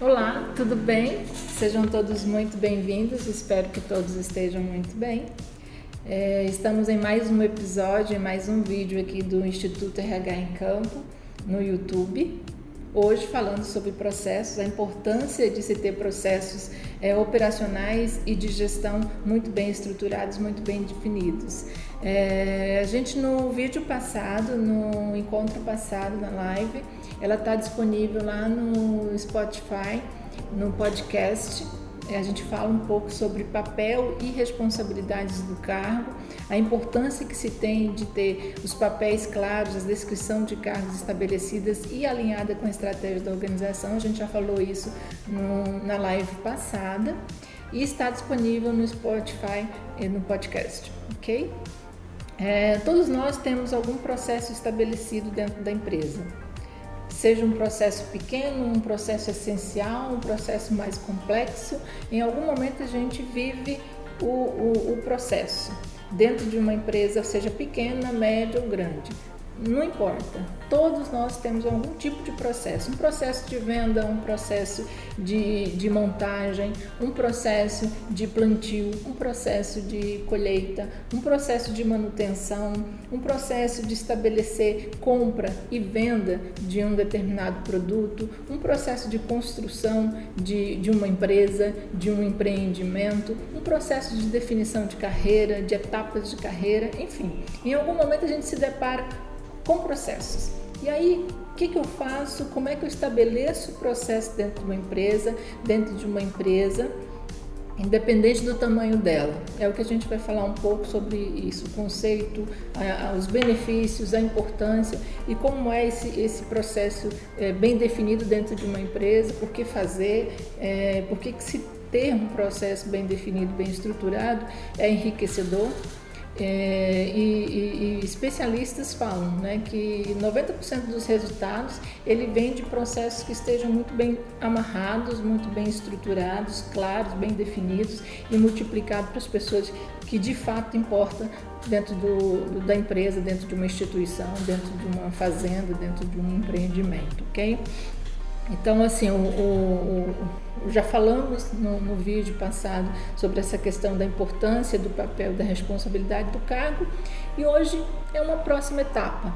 Olá, tudo bem? Sejam todos muito bem-vindos, espero que todos estejam muito bem. É, estamos em mais um episódio, em mais um vídeo aqui do Instituto RH em Campo no YouTube. Hoje falando sobre processos, a importância de se ter processos é, operacionais e de gestão muito bem estruturados, muito bem definidos. É, a gente no vídeo passado, no encontro passado na live, ela está disponível lá no Spotify, no podcast a gente fala um pouco sobre papel e responsabilidades do cargo, a importância que se tem de ter os papéis claros, a descrição de cargos estabelecidas e alinhada com a estratégia da organização. A gente já falou isso no, na live passada e está disponível no Spotify e no podcast, ok? É, todos nós temos algum processo estabelecido dentro da empresa seja um processo pequeno, um processo essencial, um processo mais complexo, em algum momento a gente vive o, o, o processo dentro de uma empresa, seja pequena, média ou grande. Não importa, todos nós temos algum tipo de processo, um processo de venda, um processo de, de montagem, um processo de plantio, um processo de colheita, um processo de manutenção, um processo de estabelecer compra e venda de um determinado produto, um processo de construção de, de uma empresa, de um empreendimento, um processo de definição de carreira, de etapas de carreira, enfim. Em algum momento a gente se depara com processos. E aí, o que, que eu faço? Como é que eu estabeleço o processo dentro de uma empresa, dentro de uma empresa, independente do tamanho dela? É o que a gente vai falar um pouco sobre isso, o conceito, os benefícios, a importância e como é esse, esse processo é, bem definido dentro de uma empresa, por que fazer, é, por que, que se ter um processo bem definido, bem estruturado é enriquecedor é, e, e, e, especialistas falam né, que 90% dos resultados ele vem de processos que estejam muito bem amarrados, muito bem estruturados, claros, bem definidos e multiplicados para as pessoas que de fato importa dentro do, da empresa, dentro de uma instituição, dentro de uma fazenda, dentro de um empreendimento, ok? Então, assim, o, o, o, já falamos no, no, vídeo passado sobre essa questão da importância do papel, da responsabilidade do cargo, e hoje é uma próxima etapa,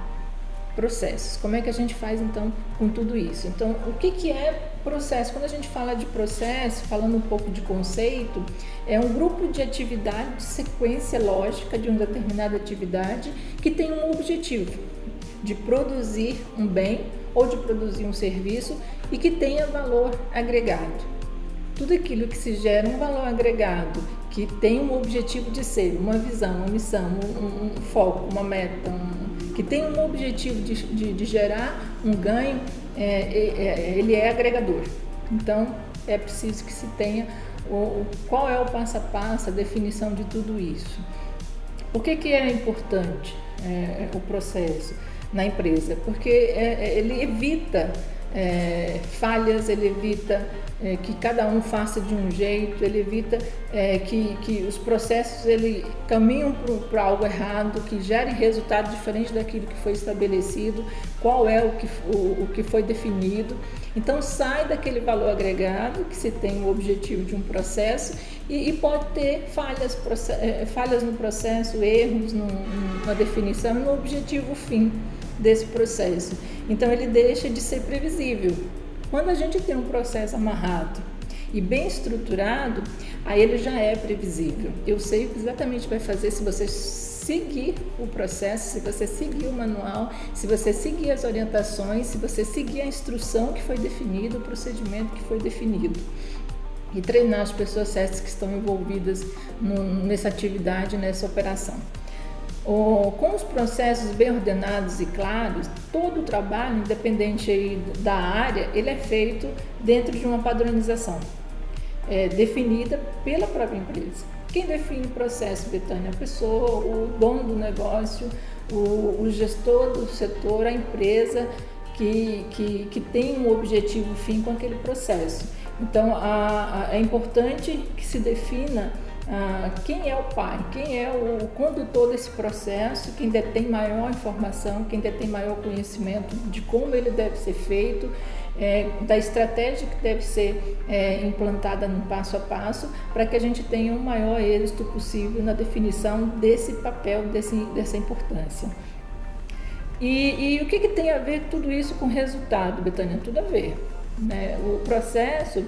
processos. Como é que a gente faz então com tudo isso? Então, o que, que é processo? Quando a gente fala de processo, falando um pouco de conceito, é um grupo de atividade, de sequência lógica de uma determinada atividade que tem um objetivo de produzir um bem ou de produzir um serviço e que tenha valor agregado. Tudo aquilo que se gera um valor agregado, que tem um objetivo de ser, uma visão, uma missão, um, um foco, uma meta, um, que tem um objetivo de, de, de gerar um ganho, é, é, é, ele é agregador. Então, é preciso que se tenha o, o, qual é o passo a passo, a definição de tudo isso. Por que, que é importante é, o processo na empresa? Porque é, é, ele evita é, falhas, ele evita é, que cada um faça de um jeito, ele evita é, que, que os processos ele caminham para algo errado, que gere resultado diferente daquilo que foi estabelecido, qual é o que, o, o que foi definido. Então sai daquele valor agregado que se tem o objetivo de um processo e, e pode ter falhas, é, falhas no processo, erros no, na definição no objetivo fim desse processo. Então ele deixa de ser previsível. Quando a gente tem um processo amarrado e bem estruturado, aí ele já é previsível. Eu sei o que exatamente vai fazer se você seguir o processo, se você seguir o manual, se você seguir as orientações, se você seguir a instrução que foi definida, o procedimento que foi definido. E treinar as pessoas certas que estão envolvidas no, nessa atividade, nessa operação com os processos bem ordenados e claros, todo o trabalho, independente da área, ele é feito dentro de uma padronização é, definida pela própria empresa. Quem define o processo, Betânia? A pessoa, o dono do negócio, o, o gestor do setor, a empresa que, que, que tem um objetivo fim com aquele processo. Então, a, a, é importante que se defina ah, quem é o pai, quem é o condutor desse processo, quem detém maior informação, quem detém maior conhecimento de como ele deve ser feito, é, da estratégia que deve ser é, implantada no passo a passo para que a gente tenha o maior êxito possível na definição desse papel, desse, dessa importância. E, e o que, que, tem a ver tudo isso com resultado, Betânia? Tudo a ver. Né? O processo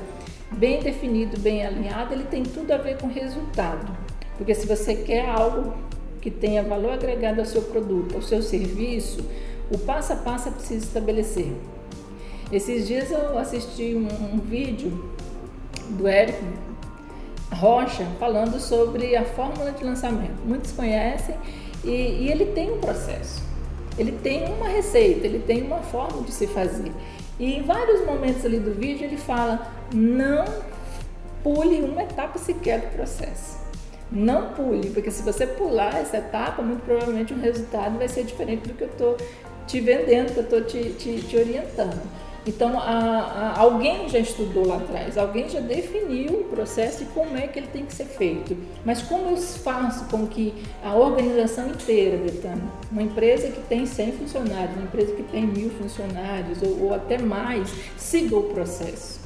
bem definido, bem alinhado, ele tem tudo a ver com resultado. Porque se você quer algo que tenha valor agregado ao seu produto, ao seu serviço, o passo a passo é preciso estabelecer. Esses dias eu assisti um, um vídeo do Érico Rocha falando sobre a fórmula de lançamento. Muitos conhecem e, e ele tem um processo, ele tem uma receita, ele tem uma forma de se fazer. E em vários momentos ali do vídeo ele fala: não pule uma etapa sequer do processo. Não pule, porque se você pular essa etapa, muito provavelmente o resultado vai ser diferente do que eu estou te vendendo, que eu estou te, te, te orientando. Então, a, a, alguém já estudou lá atrás, alguém já definiu o processo e como é que ele tem que ser feito. Mas como eu faço com que a organização inteira, Betânia, uma empresa que tem 100 funcionários, uma empresa que tem mil funcionários ou, ou até mais, siga o processo?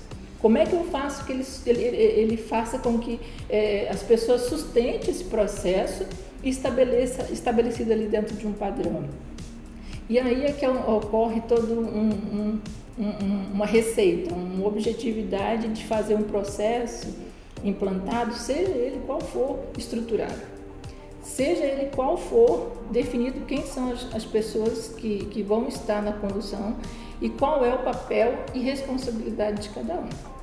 Como é que eu faço que ele, ele, ele faça com que é, as pessoas sustentem esse processo e estabeleça, estabelecido ali dentro de um padrão? E aí é que ocorre todo um, um uma receita, uma objetividade de fazer um processo implantado, seja ele qual for estruturado. Seja ele qual for definido quem são as, as pessoas que, que vão estar na condução e qual é o papel e responsabilidade de cada um.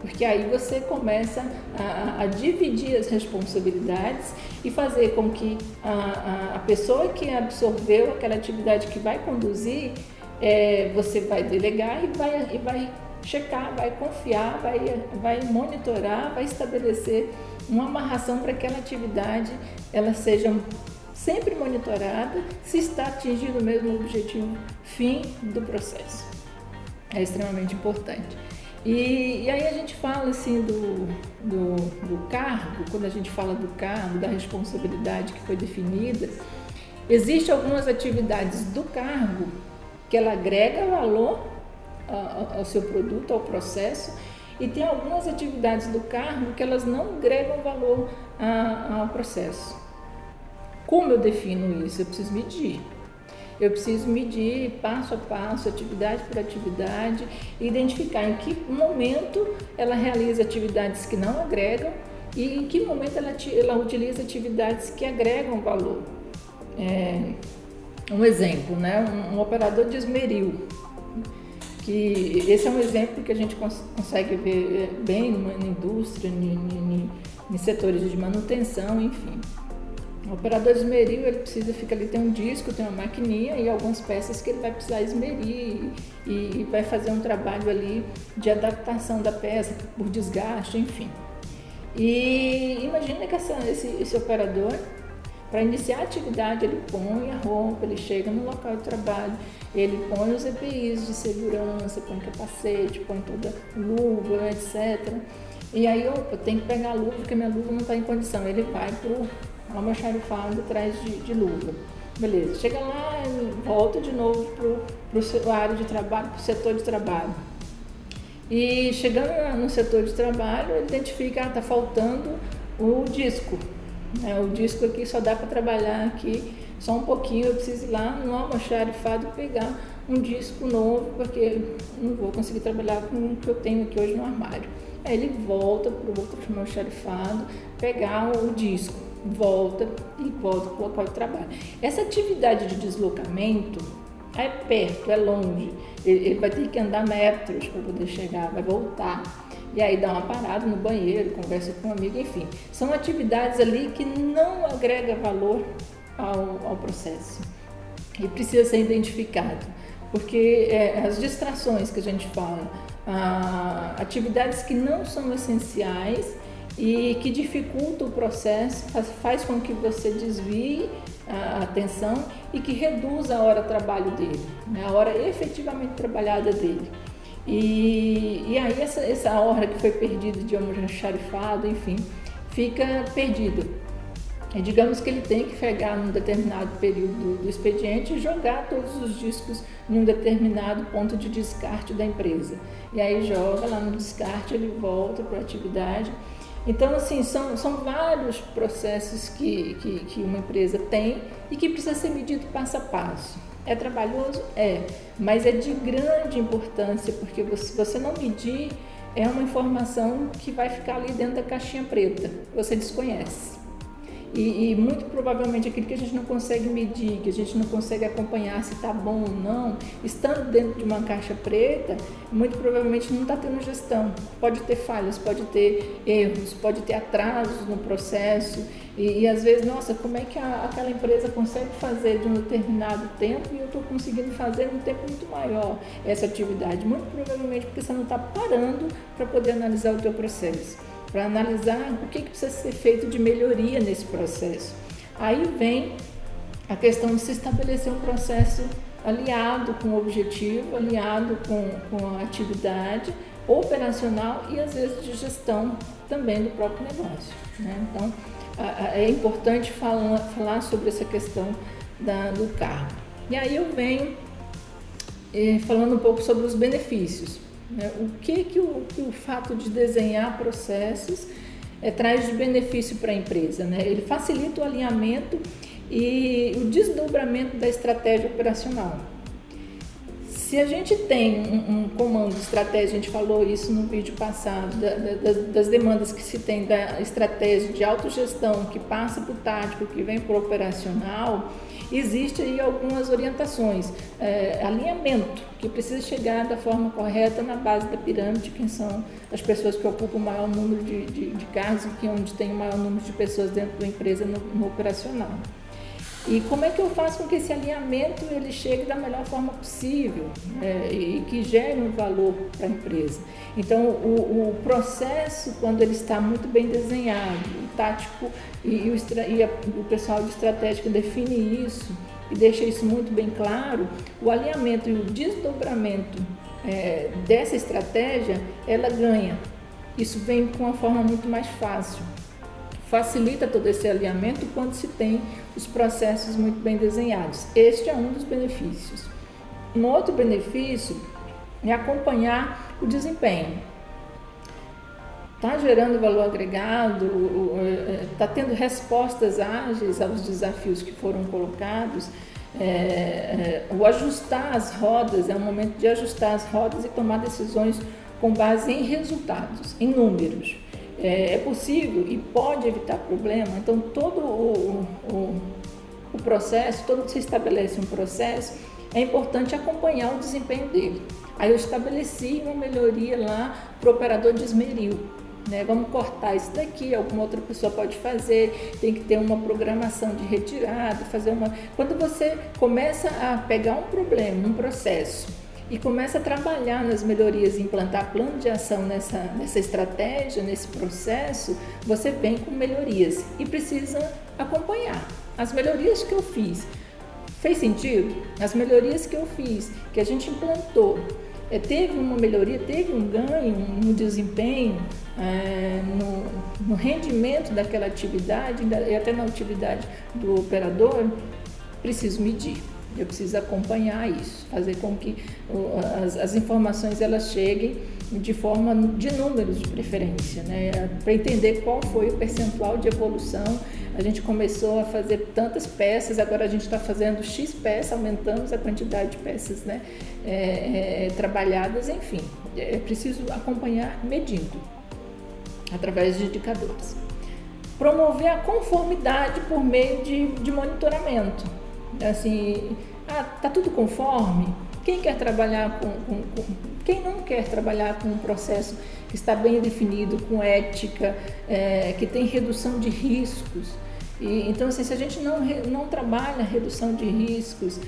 Porque aí você começa a, a, dividir as responsabilidades e fazer com que a, a, pessoa que absorveu aquela atividade que vai conduzir é, você vai delegar e vai, e vai checar, vai confiar, vai, vai monitorar, vai estabelecer uma amarração para que aquela atividade ela seja sempre monitorada se está atingindo o mesmo objetivo fim do processo. É extremamente importante. E, e aí a gente fala assim do, do, do cargo, quando a gente fala do cargo, da responsabilidade que foi definida, existem algumas atividades do cargo que ela agrega valor ao seu produto, ao processo, e tem algumas atividades do cargo que elas não agregam valor ao processo. Como eu defino isso? Eu preciso medir. Eu preciso medir passo a passo, atividade por atividade, e identificar em que momento ela realiza atividades que não agregam e em que momento ela, ela utiliza atividades que agregam valor. É, um exemplo, né? um, um operador de esmeril, que esse é um exemplo que a gente cons consegue ver é, bem na indústria, em setores de manutenção, enfim. O operador de esmeril, ele precisa, fica ali, tem um disco, tem uma maquininha e algumas peças que ele vai precisar esmerir e, e vai fazer um trabalho ali de adaptação da peça por desgaste, enfim. E imagina que essa, esse, esse operador para iniciar a atividade, ele põe a roupa, ele chega no local de trabalho, ele põe os EPIs de segurança, põe capacete, põe toda luva, etc. E aí, opa, tem que pegar a luva porque minha luva não está em condição. Ele vai para o almoxarifado atrás de, de luva. Beleza, chega lá e volta de novo para o área de trabalho, para o setor de trabalho. E chegando no setor de trabalho, ele identifica, ah, tá faltando o disco, é, o disco aqui só dá para trabalhar aqui só um pouquinho, eu preciso ir lá no almoxarifado pegar um disco novo, porque não vou conseguir trabalhar com o que eu tenho aqui hoje no armário. Aí ele volta para o outro almoxarifado, pegar o disco, volta e volta para o local de trabalho. Essa atividade de deslocamento é perto, é longe, ele, ele vai ter que andar metros para poder chegar, vai voltar e aí dá uma parada no banheiro, conversa com um amigo, enfim. São atividades ali que não agrega valor ao, ao processo e precisa ser identificado, porque é, as distrações que a gente fala, atividades que não são essenciais e que dificultam o processo, faz, com que você desvie a atenção e que reduza a hora de trabalho dele, né, a hora efetivamente trabalhada dele. E, e aí essa, essa hora que foi perdida de almoxarifado, enfim, fica perdida. E digamos que ele tem que pegar num determinado período do expediente e jogar todos os discos em um determinado ponto de descarte da empresa. E aí joga lá no descarte, ele volta para a atividade. Então, assim, são, são vários processos que, que, que uma empresa tem e que precisa ser medido passo a passo. É trabalhoso? É, mas é de grande importância, porque se você não medir, é uma informação que vai ficar ali dentro da caixinha preta, você desconhece. E, e, muito provavelmente aquilo que a gente não consegue medir, que a gente não consegue acompanhar se está bom ou não, estando dentro de uma caixa preta, muito provavelmente não está tendo gestão. Pode ter falhas, pode ter erros, pode ter atrasos no processo. E, e às vezes, nossa, como é que a, aquela empresa consegue fazer de um determinado tempo e eu estou conseguindo fazer num tempo muito maior essa atividade? Muito provavelmente porque você não está parando para poder analisar o teu processo para analisar o que, que precisa ser feito de melhoria nesse processo. Aí vem a questão de se estabelecer um processo aliado com o objetivo, aliado com, com a atividade operacional e às vezes de gestão também do próprio negócio. Né? Então, é importante falar, falar sobre essa questão da, do cargo. E aí eu venho eh, falando um pouco sobre os benefícios. Né? O que, que, o, que o fato de desenhar processos é, traz de benefício para a empresa? Né? Ele facilita o alinhamento e o desdobramento da estratégia operacional. Se a gente tem um, um comando de estratégia, a gente falou isso no vídeo passado, da, da, das demandas que se tem da estratégia de autogestão que passa para o tático, que vem para o operacional, Existem aí algumas orientações, é, alinhamento, que precisa chegar da forma correta na base da pirâmide, quem são as pessoas que ocupam o maior número de, de, de cargos e que é onde tem o maior número de pessoas dentro da empresa no, no operacional. E como é que eu faço com que esse alinhamento ele chegue da melhor forma possível é, e que gere um valor para a empresa? Então, o, o, processo, quando ele está muito bem desenhado, o tático e, e, o, e a, o pessoal de estratégia define isso e deixa isso muito bem claro, o alinhamento e o desdobramento é, dessa estratégia, ela ganha. Isso vem com uma forma muito mais fácil facilita todo esse alinhamento quando se tem os processos muito bem desenhados. Este é um dos benefícios. Um outro benefício é acompanhar o desempenho. Está gerando valor agregado, está é, tendo respostas ágeis aos desafios que foram colocados. É, é, o ajustar as rodas é o momento de ajustar as rodas e tomar decisões com base em resultados, em números é, é possível e pode evitar problema. Então, todo o, o, o processo, todo que se estabelece um processo, é importante acompanhar o desempenho dele. Aí eu estabeleci uma melhoria lá para o operador de esmeril. Né? Vamos cortar isso daqui, alguma outra pessoa pode fazer, tem que ter uma programação de retirada, fazer uma. Quando você começa a pegar um problema, um processo, e começa a trabalhar nas melhorias, implantar plano de ação nessa, nessa estratégia, nesse processo, você vem com melhorias e precisa acompanhar. As melhorias que eu fiz, fez sentido? As melhorias que eu fiz, que a gente implantou, é, teve uma melhoria, teve um ganho no desempenho, é, no, no rendimento daquela atividade e até na atividade do operador, preciso medir. Eu preciso acompanhar isso, fazer com que as, as informações elas cheguem de forma de números de preferência, né? para entender qual foi o percentual de evolução. A gente começou a fazer tantas peças, agora a gente está fazendo X peças, aumentamos a quantidade de peças né? É, é, trabalhadas, enfim, é preciso acompanhar medindo através de indicadores. Promover a conformidade por meio de, de monitoramento assim, ah, tá tudo conforme? Quem quer trabalhar com, com, com, quem não quer trabalhar com um processo que está bem definido, com ética, é, que tem redução de riscos? E, então, assim, se a gente não, não trabalha redução de riscos,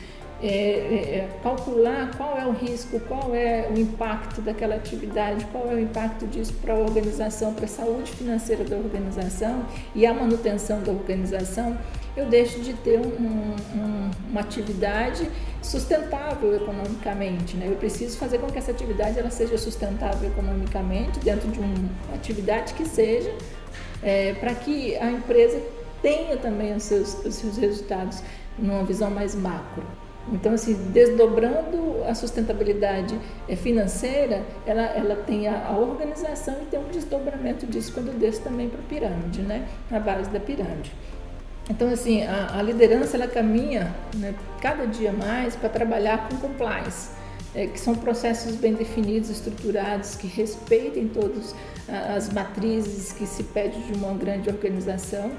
é, é, é, calcular qual é o risco, qual é o impacto daquela atividade, qual é o impacto disso para a organização, para a saúde financeira da organização e a manutenção da organização, eu deixo de ter um, um, uma atividade sustentável economicamente. Né? Eu preciso fazer com que essa atividade ela seja sustentável economicamente dentro de uma atividade que seja, é, para que a empresa tenha também os seus, os seus resultados numa visão mais macro. Então, assim, desdobrando a sustentabilidade eh, financeira, ela, ela tem a, a organização e tem um desdobramento disso quando desce também para a pirâmide, né? Na base da pirâmide. Então, assim, a, a liderança ela caminha né, cada dia mais para trabalhar com compliance, é, que são processos bem definidos, estruturados, que respeitem todas as matrizes que se pede de uma grande organização,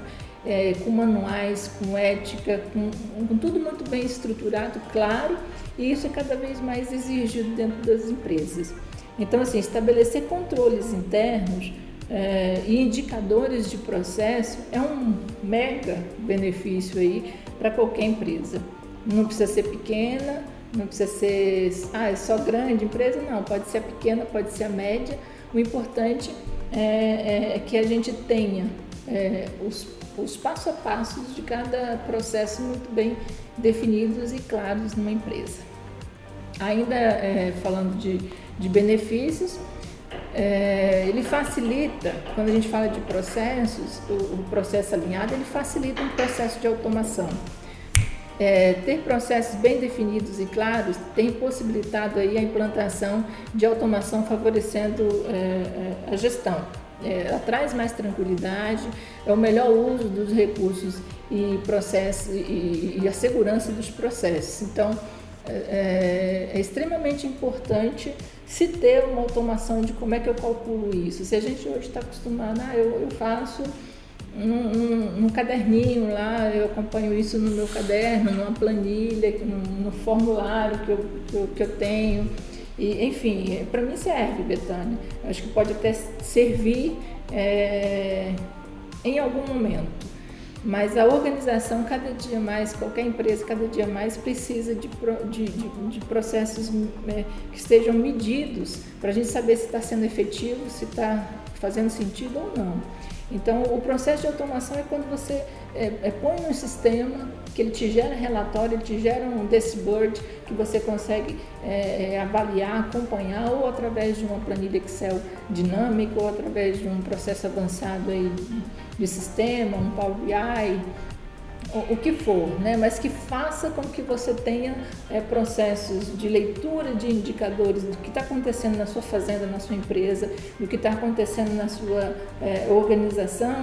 é, com manuais, com ética, com, com tudo muito bem estruturado, claro, e isso é cada vez mais exigido dentro das empresas. Então, assim, estabelecer controles internos é, e indicadores de processo é um mega benefício aí para qualquer empresa. Não precisa ser pequena, não precisa ser ah, é só grande empresa, não, pode ser a pequena, pode ser a média. O importante é, é, é que a gente tenha é, os, os passo a passos de cada processo muito bem definidos e claros numa empresa. Ainda é, falando de, de benefícios, é, ele facilita, quando a gente fala de processos, o, o processo alinhado, ele facilita um processo de automação. É, ter processos bem definidos e claros tem possibilitado aí a implantação de automação favorecendo é, é a gestão. É, ela traz mais tranquilidade, é o melhor uso dos recursos e processos e, e a segurança dos processos. Então, é, é, extremamente importante se ter uma automação de como é que eu calculo isso. Se a gente hoje está acostumado, ah, eu, eu faço num, num, caderninho lá, eu acompanho isso no meu caderno, numa planilha, no, no formulário que eu, que eu, que eu tenho. E, enfim, para mim serve, Betânia. Acho que pode até servir é, em algum momento. Mas a organização, cada dia mais, qualquer empresa, cada dia mais precisa de, de, de, de processos é, que estejam medidos para a gente saber se está sendo efetivo, se está fazendo sentido ou não. Então, o processo de automação é quando você é, é, põe um sistema que ele te gera relatório, ele te gera um dashboard que você consegue é, é, avaliar, acompanhar, ou através de uma planilha Excel dinâmica, ou através de um processo avançado aí de sistema, um Power BI, o, que for, né? mas que faça com que você tenha é, processos de leitura de indicadores do que está acontecendo na sua fazenda, na sua empresa, do que está acontecendo na sua é, organização,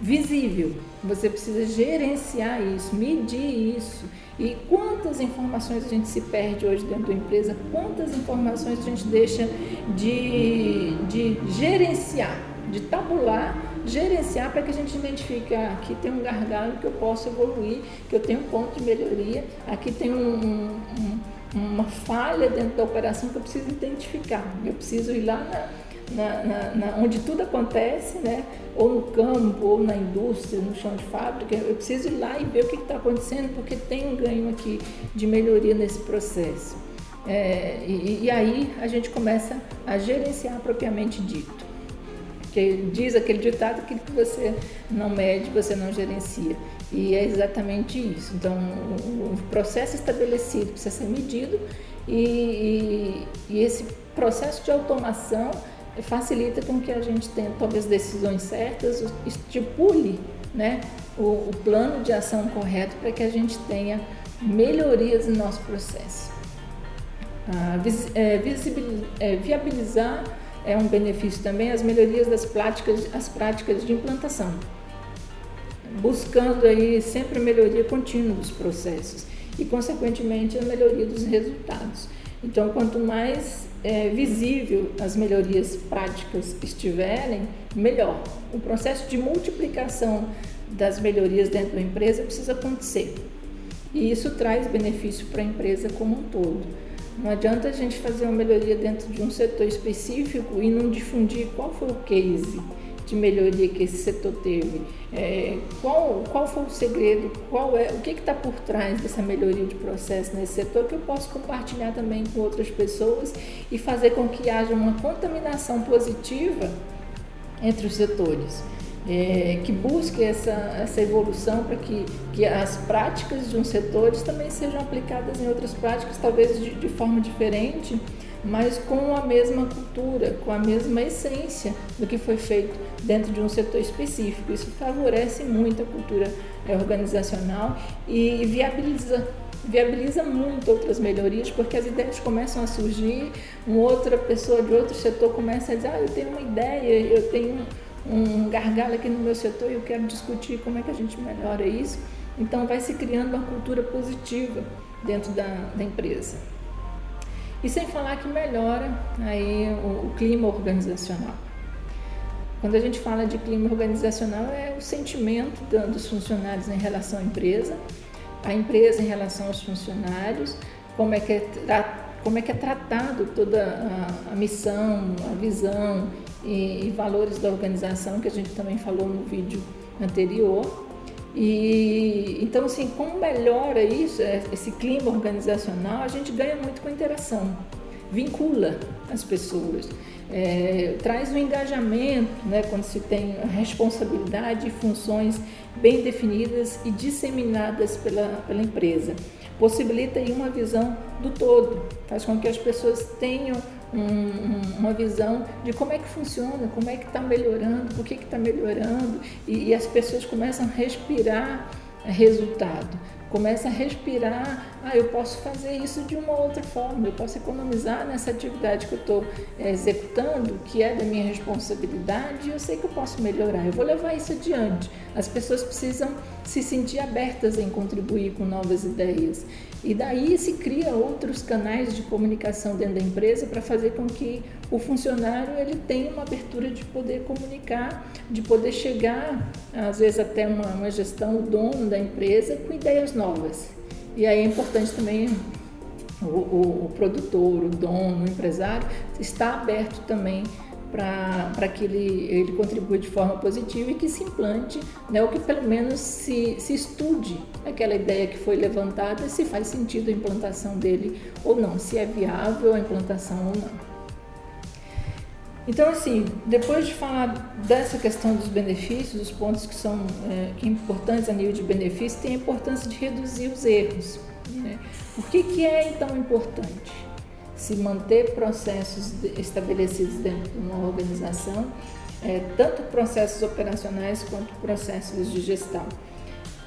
visível. Você precisa gerenciar isso, medir isso. E quantas informações a gente se perde hoje dentro da empresa, quantas informações a gente deixa de, de gerenciar, de tabular gerenciar para que a gente identifique ah, aqui tem um gargalo que eu posso evoluir, que eu tenho um ponto de melhoria, aqui tem um, um, uma falha dentro da operação que eu preciso identificar. Eu preciso ir lá na, na, na, onde tudo acontece, né? ou no campo, ou na indústria, no chão de fábrica, eu preciso ir lá e ver o que está acontecendo, porque tem um ganho aqui de melhoria nesse processo. É, e, e aí a gente começa a gerenciar propriamente dito. Porque diz aquele ditado que você não mede, você não gerencia. E é exatamente isso. Então, o processo estabelecido precisa ser medido e, e, e esse processo de automação facilita com que a gente tenha, as decisões certas, estipule né, o, o plano de ação correto para que a gente tenha melhorias no nosso processo. Ah, vis, é, visibil, é, viabilizar é um benefício também as melhorias das práticas, as práticas de implantação, buscando aí sempre a melhoria contínua dos processos e, consequentemente, a melhoria dos resultados. Então, quanto mais é, visível as melhorias práticas estiverem, melhor. O processo de multiplicação das melhorias dentro da empresa precisa acontecer. E isso traz benefício para a empresa como um todo. Não adianta a gente fazer uma melhoria dentro de um setor específico e não difundir qual foi o case de melhoria que esse setor teve, é, qual, qual foi o segredo, qual é, o que está por trás dessa melhoria de processo nesse setor que eu posso compartilhar também com outras pessoas e fazer com que haja uma contaminação positiva entre os setores. É, que busque essa, essa evolução para que, que as práticas de um setor também sejam aplicadas em outras práticas, talvez de, de forma diferente, mas com a mesma cultura, com a mesma essência do que foi feito dentro de um setor específico. Isso favorece muito a cultura é, organizacional e viabiliza viabiliza muito outras melhorias, porque as ideias começam a surgir, uma outra pessoa de outro setor começa a dizer, ah, eu tenho uma ideia, eu tenho um gargalo aqui no meu setor e eu quero discutir como é que a gente melhora isso. Então vai se criando uma cultura positiva dentro da, da empresa. E sem falar que melhora aí o, o clima organizacional. Quando a gente fala de clima organizacional é o sentimento dos funcionários em relação à empresa, a empresa em relação aos funcionários, como é que é, como é, que é tratado toda a, a missão, a visão e, e, valores da organização, que a gente também falou no vídeo anterior. E então, assim, como melhora isso, é, esse clima organizacional, a gente ganha muito com interação, vincula as pessoas, é, traz o um engajamento, né, quando se tem responsabilidade e funções bem definidas e disseminadas pela, pela empresa. Possibilita aí uma visão do todo, faz com que as pessoas tenham um, uma visão de como é que funciona, como é que está melhorando, por que está melhorando, e, e as pessoas começam a respirar resultado começa a respirar, ah, eu posso fazer isso de uma outra forma, eu posso economizar nessa atividade que eu estou é, executando, que é da minha responsabilidade, eu sei que eu posso melhorar, eu vou levar isso adiante. As pessoas precisam se sentir abertas em contribuir com novas ideias. E daí se cria outros canais de comunicação dentro da empresa para fazer com que o funcionário ele tenha uma abertura de poder comunicar, de poder chegar, às vezes até uma, uma gestão, o dono da empresa, com ideias novas. E aí é importante também o, o, o produtor, o dono, o empresário, estar aberto também para que ele, ele contribua de forma positiva e que se implante, né, ou que pelo menos se, se estude aquela ideia que foi levantada, se faz sentido a implantação dele ou não, se é viável a implantação ou não. Então, assim, depois de falar dessa questão dos benefícios, os pontos que são é, que importantes a nível de benefício, tem a importância de reduzir os erros. Né? Que, que é então importante? Se manter processos estabelecidos dentro de uma organização, é, tanto processos operacionais quanto processos de gestão,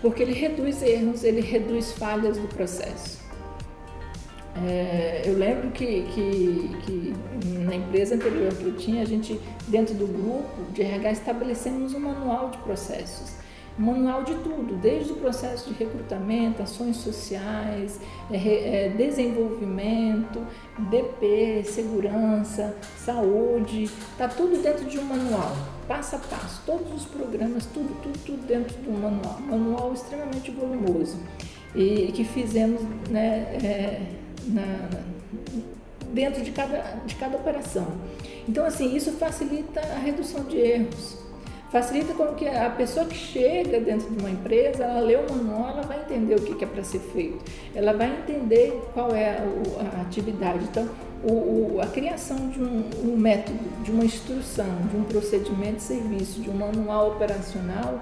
porque ele reduz erros, ele reduz falhas do processo. É, eu lembro que, que, que, na empresa anterior que eu tinha, a gente, dentro do grupo de RH, estabelecemos um manual de processos manual de tudo, desde o processo de recrutamento, ações sociais, é, é, desenvolvimento, DP, segurança, saúde, está tudo dentro de um manual, passo a passo, todos os programas, tudo, tudo, tudo dentro de um manual, manual extremamente volumoso e que fizemos né, é, na, dentro de cada, de cada operação. Então, assim, isso facilita a redução de erros facilita com que a pessoa que chega dentro de uma empresa, ela lê o manual, ela vai entender o que é para ser feito, ela vai entender qual é a, atividade. Então, o, o, a criação de um, um, método, de uma instrução, de um procedimento de serviço, de um manual operacional,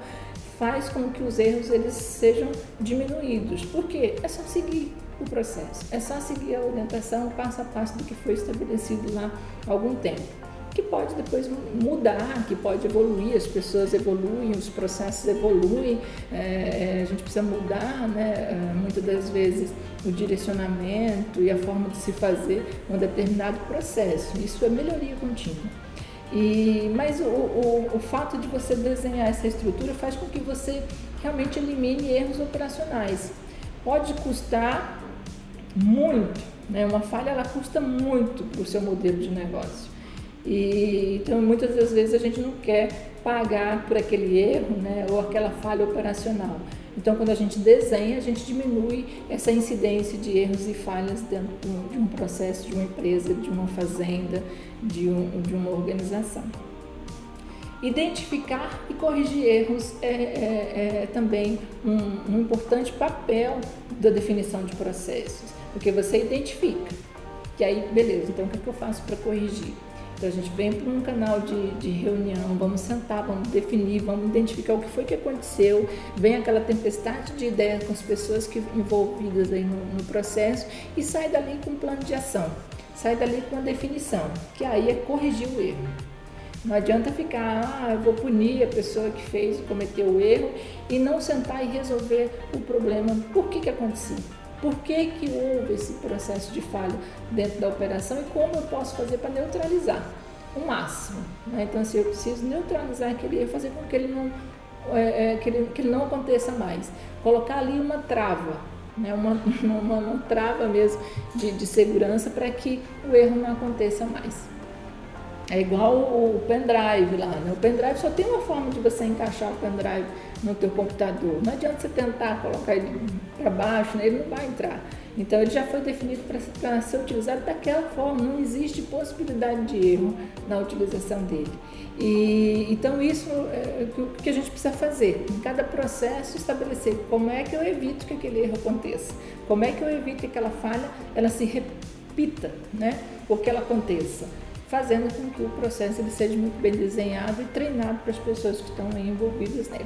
faz com que os erros eles sejam diminuídos. Por quê? É só seguir o processo, é só seguir a orientação passo a passo do que foi estabelecido lá há algum tempo que pode depois mudar, que pode evoluir, as pessoas evoluem, os processos evoluem, é, é, a gente precisa mudar, né, é, muitas das vezes, o direcionamento e a forma de se fazer um determinado processo. Isso é melhoria contínua. E, mas o, o, o fato de você desenhar essa estrutura faz com que você realmente elimine erros operacionais. Pode custar muito, né? uma falha ela custa muito para o seu modelo de negócio. E, então, muitas das vezes a gente não quer pagar por aquele erro né, ou aquela falha operacional. Então, quando a gente desenha, a gente diminui essa incidência de erros e falhas dentro de um processo, de uma empresa, de uma fazenda, de, um, de uma organização. Identificar e corrigir erros é, é, é também um, um importante papel da definição de processos, porque você identifica. E aí, beleza, então o que, é que eu faço para corrigir? Então a gente vem para um canal de, de reunião, vamos sentar, vamos definir, vamos identificar o que foi que aconteceu, vem aquela tempestade de ideias com as pessoas que envolvidas aí no, no processo e sai dali com um plano de ação, sai dali com uma definição, que aí é corrigir o erro. Não adianta ficar, ah, eu vou punir a pessoa que fez, cometeu o erro e não sentar e resolver o problema. Por que, que aconteceu? Por que, que houve esse processo de falha dentro da operação e como eu posso fazer para neutralizar o máximo? Né? Então, assim, eu preciso neutralizar aquele erro, fazer com que ele não, é, é, que ele, que ele não aconteça mais. Colocar ali uma trava, né? uma, uma, uma trava mesmo de, de segurança para que o erro não aconteça mais. É igual o pendrive lá, né? O pendrive só tem uma forma de você encaixar o pendrive no teu computador. Não adianta você tentar colocar ele para baixo, né? ele não vai entrar. Então ele já foi definido para ser utilizado daquela forma, não existe possibilidade de erro na utilização dele. E então isso é o que a gente precisa fazer. Em cada processo estabelecer como é que eu evito que aquele erro aconteça, como é que eu evito que aquela falha ela se repita, né? Ou que ela aconteça fazendo com que o processo ele seja muito bem desenhado e treinado para as pessoas que estão envolvidas nele.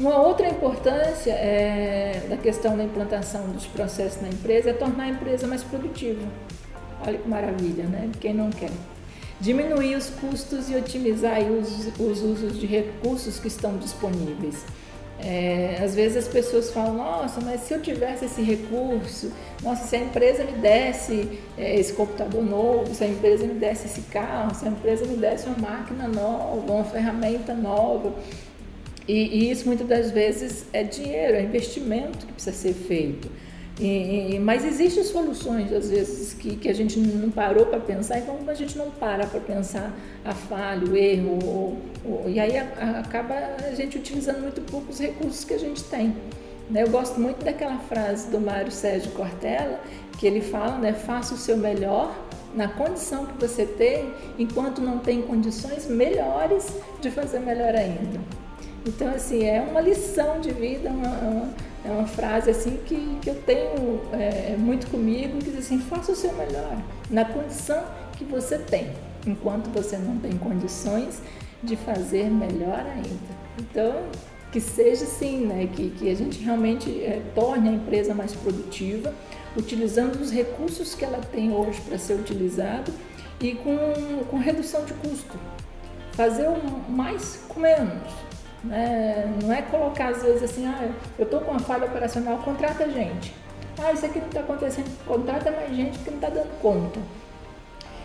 Uma outra importância é, da questão da implantação dos processos na empresa é tornar a empresa mais produtiva. Olha que maravilha, né? Quem não quer? Diminuir os custos e otimizar os, os usos de recursos que estão disponíveis. É, às vezes as pessoas falam, nossa, mas se eu tivesse esse recurso, nossa, se a empresa me desse é, esse computador novo, se a empresa me desse esse carro, se a empresa me desse uma máquina nova, uma ferramenta nova, e, e, isso muitas das vezes é dinheiro, é investimento que precisa ser feito. E, mas existem soluções, às vezes, que, que a gente não parou para pensar, então a gente não para para pensar a falha, o erro, ou, ou, e aí a, a, acaba a gente utilizando muito pouco os recursos que a gente tem. Né? Eu gosto muito daquela frase do Mário Sérgio Cortella, que ele fala, né, faça o seu melhor na condição que você tem, enquanto não tem condições melhores de fazer melhor ainda. Então, assim, é uma lição de vida, uma, uma, é uma frase assim que, que eu tenho é, muito comigo, que diz assim, faça o seu melhor, na condição que você tem, enquanto você não tem condições de fazer melhor ainda. Então, que seja assim, né? que, que a gente realmente é, torne a empresa mais produtiva, utilizando os recursos que ela tem hoje para ser utilizado e com, com redução de custo. Fazer o mais com menos. Né? Não é colocar às vezes assim, ah, eu estou com uma falha operacional, contrata gente. Ah, isso aqui não está acontecendo, contrata mais gente que não está dando conta.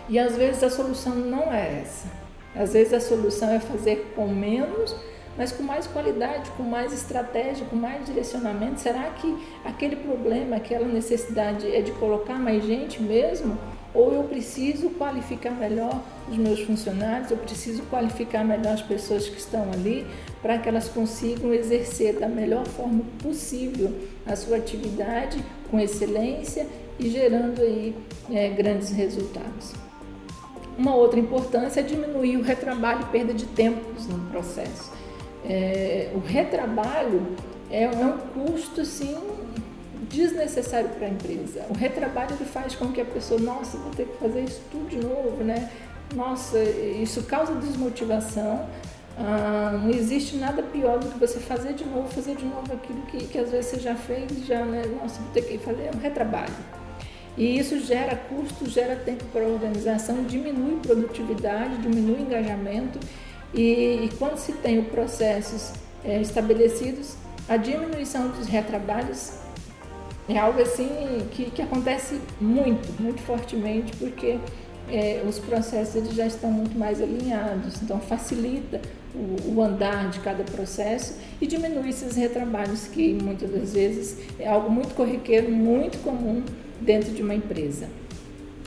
E às vezes a solução não é essa. Às vezes a solução é fazer com menos, mas com mais qualidade, com mais estratégia, com mais direcionamento. Será que aquele problema, aquela necessidade é de colocar mais gente mesmo? Ou eu preciso qualificar melhor os meus funcionários, eu preciso qualificar melhor as pessoas que estão ali para que elas consigam exercer da melhor forma possível a sua atividade com excelência e gerando aí é, grandes resultados. Uma outra importância é diminuir o retrabalho e perda de tempos no processo. É, o retrabalho é, é um custo, sim, desnecessário para a empresa. O retrabalho ele faz com que a pessoa, nossa, vou ter que fazer isso tudo de novo, né? Nossa, isso causa desmotivação. Ah, não existe nada pior do que você fazer de novo, fazer de novo aquilo que, que às vezes você já fez, já, né? Nossa, vou ter que fazer é um retrabalho. E isso gera custo, gera tempo para a organização, diminui produtividade, diminui engajamento. E, e quando se tem os processos é, estabelecidos, a diminuição dos retrabalhos é algo assim que, que acontece muito, muito fortemente, porque é, os processos eles já estão muito mais alinhados, então facilita o, o, andar de cada processo e diminui esses retrabalhos que muitas das vezes é algo muito corriqueiro, muito comum dentro de uma empresa.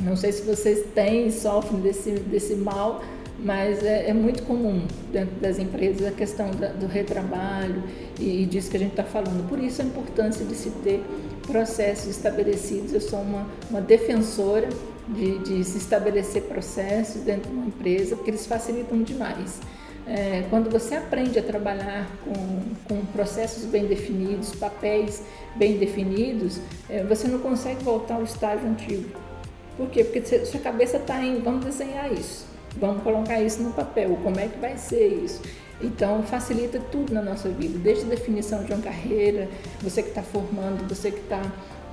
Não sei se vocês têm, sofrem desse, desse mal, mas é, é, muito comum dentro das empresas a questão da, do retrabalho e, e disso que a gente está falando. Por isso a importância de se ter processos estabelecidos. Eu sou uma, uma defensora de, de se estabelecer processos dentro de uma empresa, porque eles facilitam demais. É, quando você aprende a trabalhar com, com, processos bem definidos, papéis bem definidos, é, você não consegue voltar ao estágio antigo. Por quê? Porque sua cabeça está em vamos desenhar isso, vamos colocar isso no papel, como é que vai ser isso. Então, facilita tudo na nossa vida, desde a definição de uma carreira, você que está formando, você que está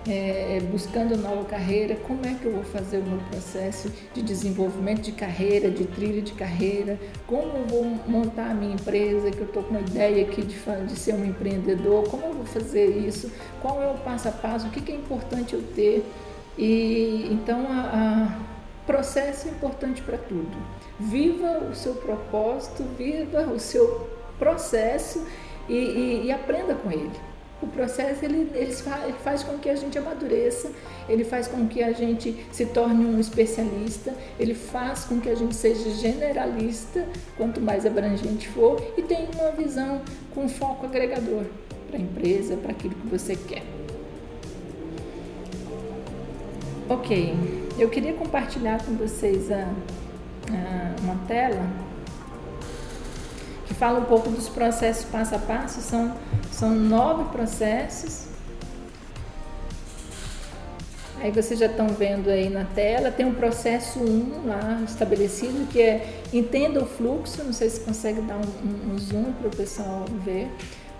é, é, buscando nova carreira, como é que eu vou fazer o meu processo de desenvolvimento de carreira, de trilha de carreira, como eu vou montar a minha empresa, que eu estou com uma ideia aqui de, de ser um empreendedor, como eu vou fazer isso, qual é o passo a passo, o que, que é importante eu ter. E então a, a processo é importante para tudo. Viva o seu propósito, viva o seu processo e, e, e aprenda com ele. O processo ele, ele, faz, com que a gente amadureça, ele faz com que a gente se torne um especialista, ele faz com que a gente seja generalista, quanto mais abrangente for, e tenha uma visão com foco agregador para a empresa, para aquilo que você quer. Ok, eu queria compartilhar com vocês a, uma tela que fala um pouco dos processos passo a passo. São são nove processos. Aí vocês já estão vendo aí na tela, tem um processo 1 um lá estabelecido que é entenda o fluxo, não sei se consegue dar um, um zoom para o pessoal ver.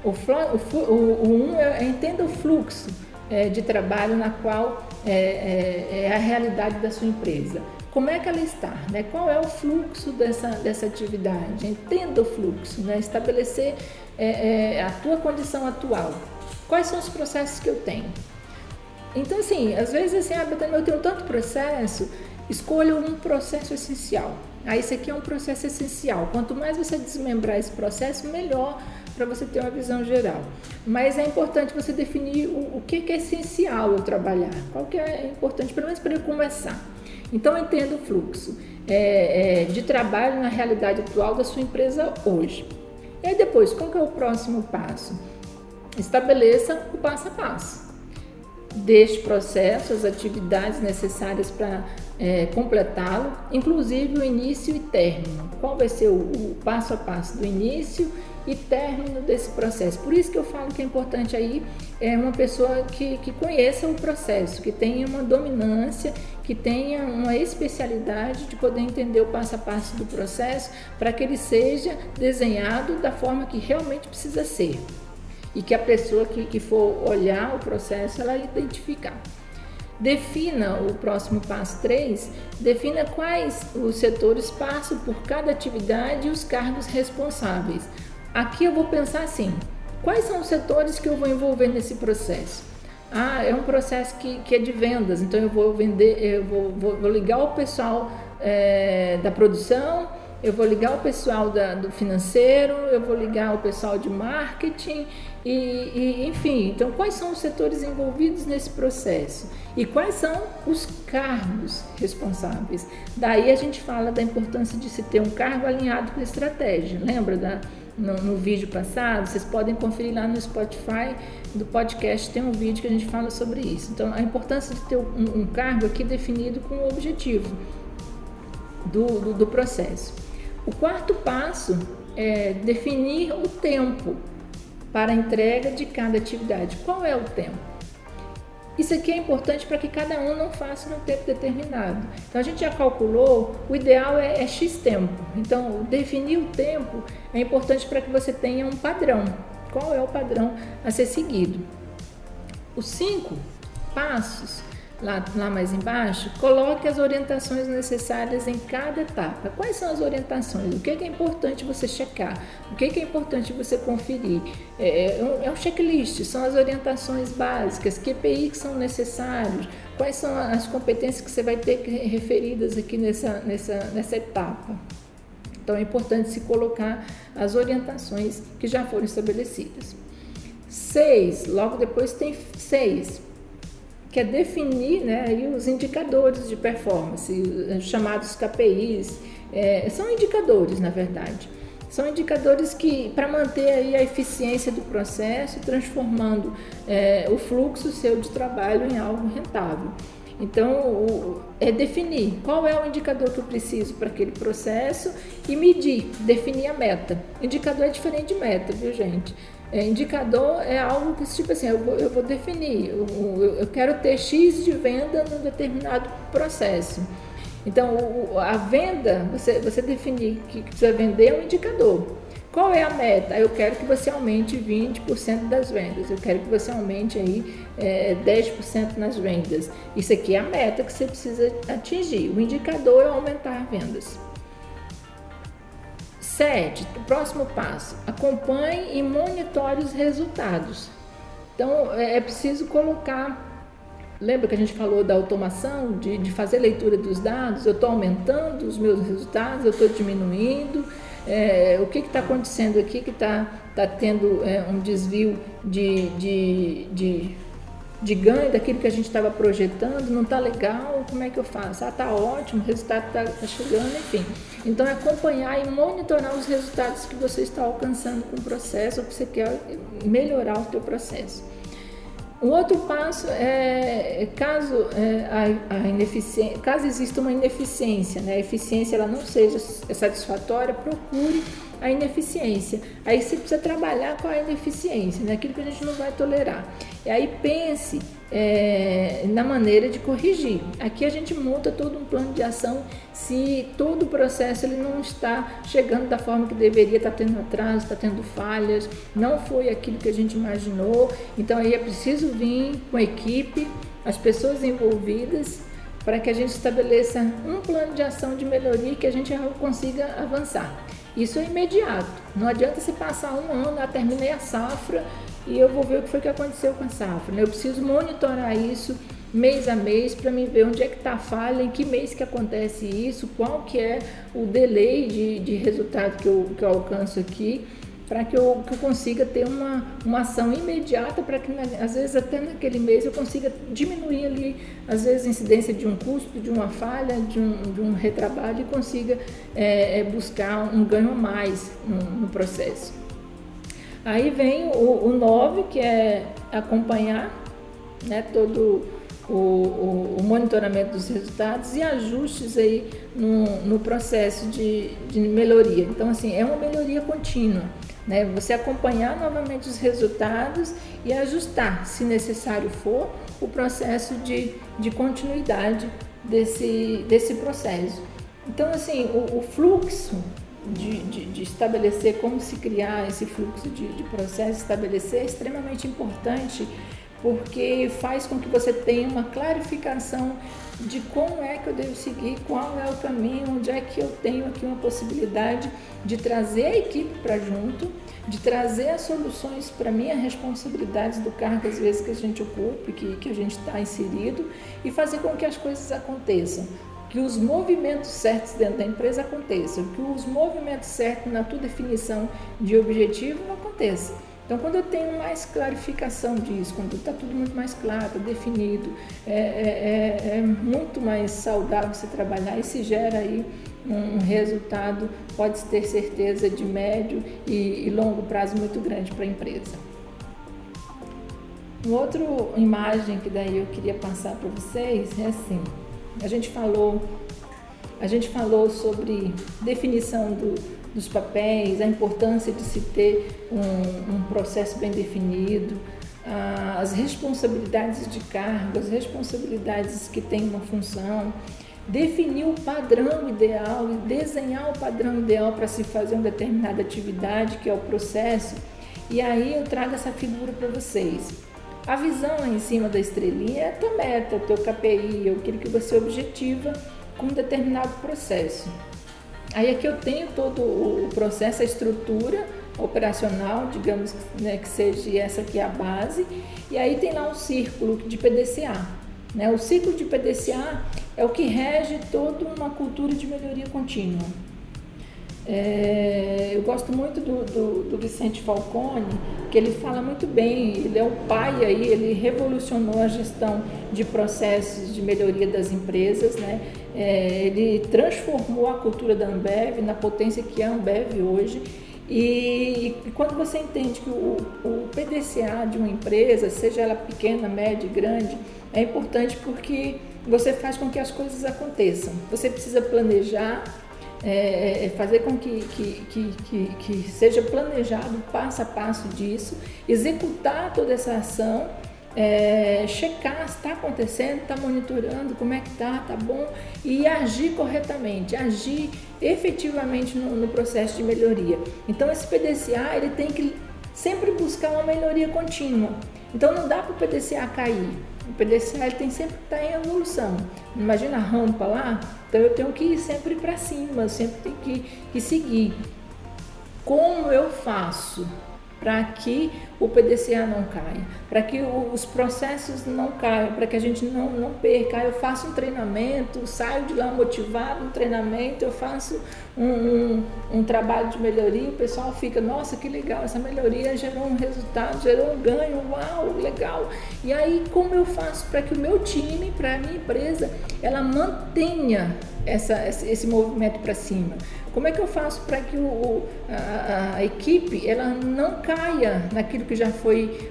O, o, o, o um é, é entenda o fluxo é, de trabalho na qual é, é, é, a realidade da sua empresa. Como é que ela está? Né? Qual é o fluxo dessa, dessa atividade? Entenda o fluxo, né? estabelecer é, é, a tua condição atual. Quais são os processos que eu tenho? Então, assim, às vezes assim, ah, eu tenho tanto processo, escolha um processo essencial. Ah, esse aqui é um processo essencial. Quanto mais você desmembrar esse processo, melhor para você ter uma visão geral. Mas é importante você definir o, o que, que, é essencial eu trabalhar, qual que é importante, pelo menos para eu começar. Então, entenda o fluxo é, é, de trabalho na realidade atual da sua empresa hoje. E aí depois, qual que é o próximo passo? Estabeleça o passo a passo deste processo, as atividades necessárias para é, completá-lo, inclusive o início e término. Qual vai ser o, o, passo a passo do início e término desse processo? Por isso que eu falo que é importante aí é uma pessoa que, que conheça o processo, que tenha uma dominância, que tenha uma especialidade de poder entender o passo a passo do processo para que ele seja desenhado da forma que realmente precisa ser e que a pessoa que, que for olhar o processo ela identificar. Defina o próximo passo 3, defina quais os setores passam por cada atividade e os cargos responsáveis. Aqui eu vou pensar assim: quais são os setores que eu vou envolver nesse processo? Ah, é um processo que, que é de vendas, então eu vou vender, eu vou, vou, vou ligar o pessoal é, da produção, eu vou ligar o pessoal da, do financeiro, eu vou ligar o pessoal de marketing e, e, enfim. Então, quais são os setores envolvidos nesse processo e quais são os cargos responsáveis? Daí a gente fala da importância de se ter um cargo alinhado com a estratégia. Lembra da no, no vídeo passado? Vocês podem conferir lá no Spotify do podcast tem um vídeo que a gente fala sobre isso. Então, a importância de ter um, um cargo aqui definido com o objetivo do, do, do processo. O quarto passo é definir o tempo para a entrega de cada atividade. Qual é o tempo? Isso aqui é importante para que cada um não faça no tempo determinado. Então a gente já calculou, o ideal é, é X tempo. Então definir o tempo é importante para que você tenha um padrão. Qual é o padrão a ser seguido? Os cinco passos lá, lá mais embaixo, coloque as orientações necessárias em cada etapa. Quais são as orientações? O que é, importante você checar? O que é importante você conferir? É, é, um, é um checklist, são as orientações básicas, que EPI que são necessários, quais são as competências que você vai ter referidas aqui nessa, nessa, nessa etapa. Então é importante se colocar as orientações que já foram estabelecidas. Seis, logo depois tem seis que é definir né, os indicadores de performance, chamados KPIs. É, são indicadores, na verdade. São indicadores que, para manter aí a eficiência do processo, transformando é, o fluxo seu de trabalho em algo rentável. Então, o, é definir qual é o indicador que eu preciso para aquele processo e medir, definir a meta. Indicador é diferente de meta, viu, gente? É, indicador é algo que, tipo assim, eu vou, eu vou definir, eu, eu, quero ter X de venda num determinado processo. Então, o, a venda, você, você definir que precisa vender é um indicador. Qual é a meta? Eu quero que você aumente 20% das vendas, eu quero que você aumente aí é, 10% nas vendas. Isso aqui é a meta que você precisa atingir. O indicador é aumentar vendas. Sete, próximo passo, acompanhe e monitore os resultados. Então, é, é preciso colocar Lembra que a gente falou da automação, de, de fazer leitura dos dados? Eu estou aumentando os meus resultados, eu estou diminuindo. É, o que está acontecendo aqui que está tá tendo é, um desvio de, de, de, de, ganho daquilo que a gente estava projetando? Não está legal? Como é que eu faço? Ah, está ótimo, o resultado está tá chegando, enfim. Então, é acompanhar e monitorar os resultados que você está alcançando com o processo ou que você quer melhorar o seu processo. Um outro passo é caso é, a, a ineficiência, caso exista uma ineficiência, né, a eficiência ela não seja satisfatória, procure a ineficiência. Aí você precisa trabalhar com a ineficiência, né, aquilo que a gente não vai tolerar. E aí pense é, na maneira de corrigir. Aqui a gente monta todo um plano de ação se todo o processo ele não está chegando da forma que deveria, está tendo atraso, está tendo falhas, não foi aquilo que a gente imaginou. Então aí é preciso vir com a equipe, as pessoas envolvidas, para que a gente estabeleça um plano de ação de melhoria que a gente consiga avançar. Isso é imediato. Não adianta se passar um ano, ah, terminei a safra, e eu vou ver o que foi que aconteceu com a safra. Eu preciso monitorar isso mês a mês para me ver onde é que está a falha, em que mês que acontece isso, qual que é o delay de, de resultado que eu, que eu alcanço aqui, para que eu, que eu consiga ter uma, uma ação imediata para que, às vezes, até naquele mês eu consiga diminuir ali, às vezes, a incidência de um custo, de uma falha, de um, de um retrabalho e consiga é, buscar um ganho a mais no, no processo. Aí vem o, 9, que é acompanhar né, todo o, o, o, monitoramento dos resultados e ajustes aí no, no processo de, de melhoria. Então, assim, é uma melhoria contínua. Né? Você acompanhar novamente os resultados e ajustar, se necessário for, o processo de, de continuidade desse, desse processo. Então, assim, o, o fluxo de, de, de, estabelecer como se criar esse fluxo de, de processo, estabelecer é extremamente importante porque faz com que você tenha uma clarificação de como é que eu devo seguir, qual é o caminho, onde é que eu tenho aqui uma possibilidade de trazer a equipe para junto, de trazer as soluções para minha responsabilidades do cargo às vezes que a gente ocupa, que, que a gente está inserido e fazer com que as coisas aconteçam que os movimentos certos dentro da empresa aconteçam, que os movimentos certos na tua definição de objetivo não aconteçam. Então, quando eu tenho mais clarificação disso, quando está tudo muito mais claro, tá definido, é, é, é, é, muito mais saudável você trabalhar e se gera aí um resultado, pode ter certeza, de médio e, e longo prazo muito grande para a empresa. Outra imagem que daí eu queria passar para vocês é assim, a gente falou, a gente falou sobre definição do, dos papéis, a importância de se ter um, um processo bem definido, as responsabilidades de cargo, as responsabilidades que têm uma função, definir o padrão ideal e desenhar o padrão ideal para se fazer uma determinada atividade, que é o processo. E aí eu trago essa figura para vocês. A visão em cima da estrelinha é a tua meta, o teu KPI, é aquilo que você objetiva com um determinado processo. Aí aqui eu tenho todo o processo, a estrutura operacional, digamos né, que seja essa aqui a base, e aí tem lá um círculo de PDCA. Né? O ciclo de PDCA é o que rege toda uma cultura de melhoria contínua. É, eu gosto muito do, do, do, Vicente Falcone, que ele fala muito bem, ele é o pai aí, ele revolucionou a gestão de processos de melhoria das empresas, né? É, ele transformou a cultura da Ambev na potência que é a Ambev hoje. E, e quando você entende que o, o PDCA de uma empresa, seja ela pequena, média, grande, é importante porque você faz com que as coisas aconteçam. Você precisa planejar, é, é, fazer com que, que, que, que, que seja planejado passo a passo disso, executar toda essa ação é, checar se está acontecendo, está monitorando como é que está, tá bom, e agir corretamente, agir efetivamente no, no, processo de melhoria. Então esse PDCA ele tem que sempre buscar uma melhoria contínua. Então não dá para o PDCA cair. O PDCA ele tem sempre que estar tá em evolução. Imagina a rampa lá, então eu tenho que ir sempre para cima, sempre tenho que, que seguir. Como eu faço para que o PDCA não caia, para que os processos não caiam, para que a gente não, não perca. Eu faço um treinamento, saio de lá motivado no treinamento, eu faço um, um, um, trabalho de melhoria, o pessoal fica, nossa, que legal, essa melhoria gerou um resultado, gerou um ganho, uau, legal. E aí, como eu faço para que o meu time, para a minha empresa, ela mantenha essa, esse movimento para cima? Como é que eu faço para que o, a, a, equipe ela não caia naquilo que já foi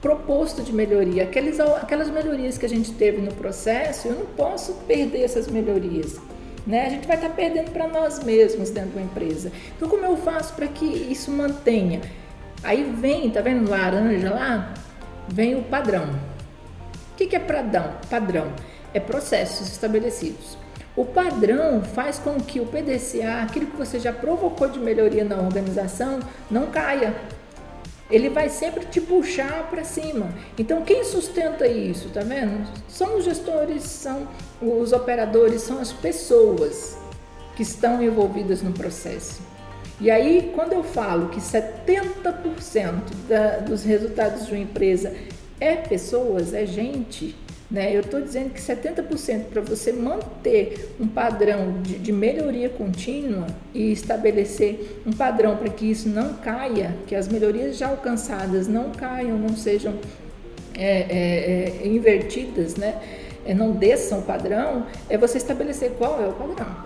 proposto de melhoria? Aqueles, aquelas melhorias que a gente teve no processo, eu não posso perder essas melhorias. Né? A gente vai estar tá perdendo para nós mesmos dentro da empresa. Então, como eu faço para que isso mantenha? Aí vem, tá vendo laranja lá? Vem o padrão. O que, que é padrão? Padrão é processos estabelecidos. O padrão faz com que o PDCA, aquilo que você já provocou de melhoria na organização, não caia. Ele vai sempre te puxar para cima. Então, quem sustenta isso, tá vendo? São os gestores, são os operadores, são as pessoas que estão envolvidas no processo. E aí, quando eu falo que 70% da, dos resultados de uma empresa é pessoas, é gente, né? Eu estou dizendo que 70% para você manter um padrão de, de, melhoria contínua e estabelecer um padrão para que isso não caia, que as melhorias já alcançadas não caiam, não sejam é, é, é, invertidas, né? É, não desçam o padrão, é você estabelecer qual é o padrão.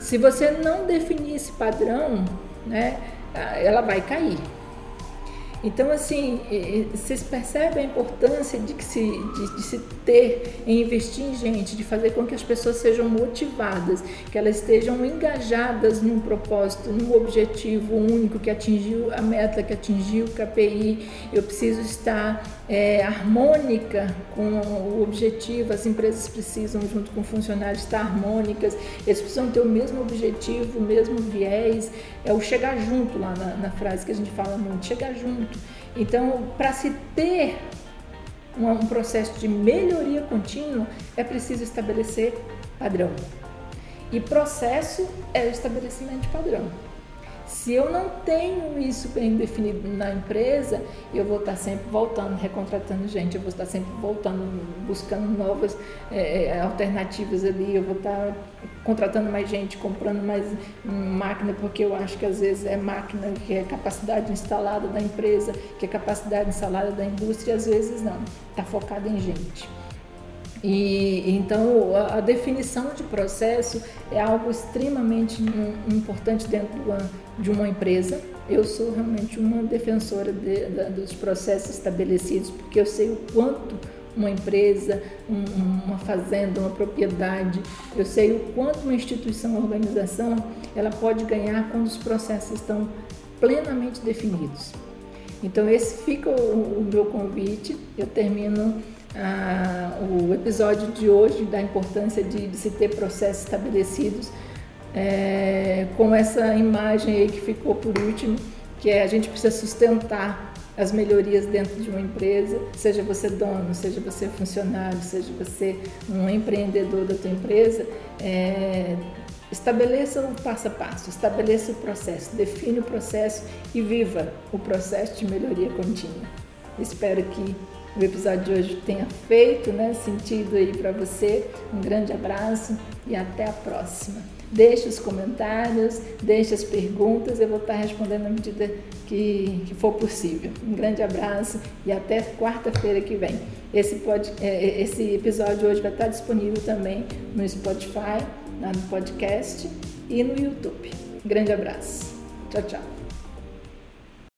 Se você não definir esse padrão, né, ela vai cair. Então, assim, vocês percebem a importância de, se, de, de, se ter em investir em gente, de fazer com que as pessoas sejam motivadas, que elas estejam engajadas num propósito, num objetivo único, que atingiu a meta, que atingiu o KPI. Eu preciso estar é, harmônica com o objetivo, as empresas precisam, junto com funcionários, estar harmônicas, eles precisam ter o mesmo objetivo, o mesmo viés, é o chegar junto lá na, na frase que a gente fala muito, chegar junto. Então, para se ter um, um processo de melhoria contínua, é preciso estabelecer padrão. E processo é o estabelecimento de padrão. Se eu não tenho isso bem definido na empresa, eu vou estar sempre voltando, recontratando gente, eu vou estar sempre voltando, buscando novas é, é alternativas ali, eu vou estar contratando mais gente, comprando mais máquina, porque eu acho que às vezes é máquina que é capacidade instalada da empresa, que é capacidade instalada da indústria, e às vezes não, está focado em gente. E então a, a, definição de processo é algo extremamente importante dentro de uma, empresa. Eu sou realmente uma defensora de, de, dos processos estabelecidos porque eu sei o quanto uma empresa, um, uma fazenda, uma propriedade, eu sei o quanto uma instituição, uma organização, ela pode ganhar quando os processos estão plenamente definidos. Então esse fica o, o meu convite. Eu termino ah, o episódio de hoje da importância de, de se ter processos estabelecidos, é, com essa imagem aí que ficou por último, que é a gente precisa sustentar as melhorias dentro de uma empresa, seja você dono, seja você funcionário, seja você um empreendedor da tua empresa, é, estabeleça o passo a passo, estabeleça o processo, define o processo e viva o processo de melhoria contínua. Espero que o episódio de hoje tenha feito né, sentido aí para você. Um grande abraço e até a próxima. Deixe os comentários, deixe as perguntas, eu vou estar respondendo na medida que, que for possível. Um grande abraço e até quarta-feira que vem. Esse, pod, é, é, esse episódio hoje vai estar disponível também no Spotify, no podcast e no YouTube. Um grande abraço. Tchau, tchau.